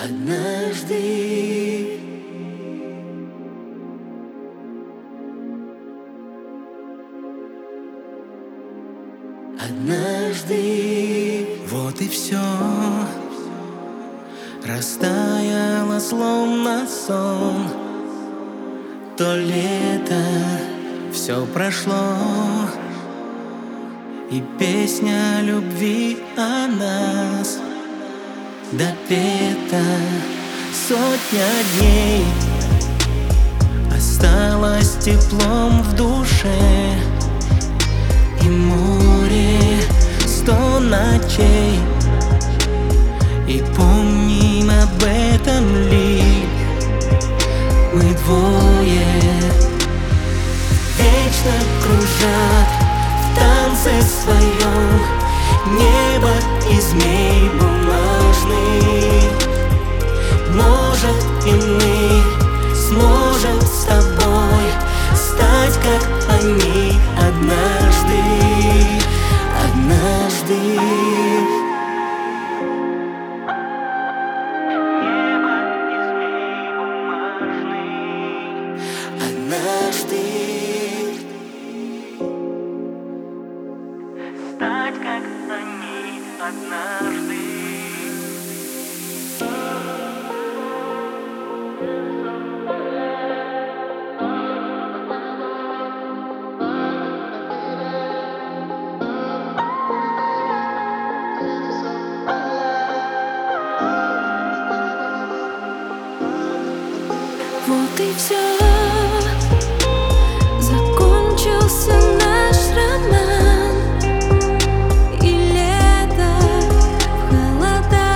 Однажды. Однажды. Вот и все Растаяло словно сон. То лето все прошло. И песня любви о нас. Допета сотня дней. Осталось теплом в душе И море сто ночей. И помним об этом ли Мы двое. Вечно кружат в танце своем Небо и змей бумажный Однажды Стать как они однажды И все Закончился наш роман. И лето в холода.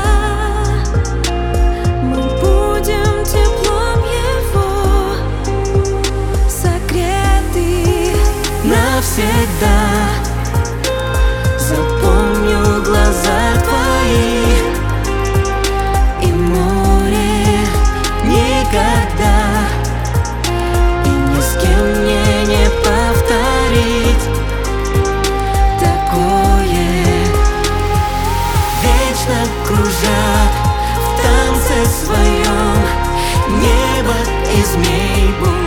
Мы будем теплом его. Согреты навсегда Небо и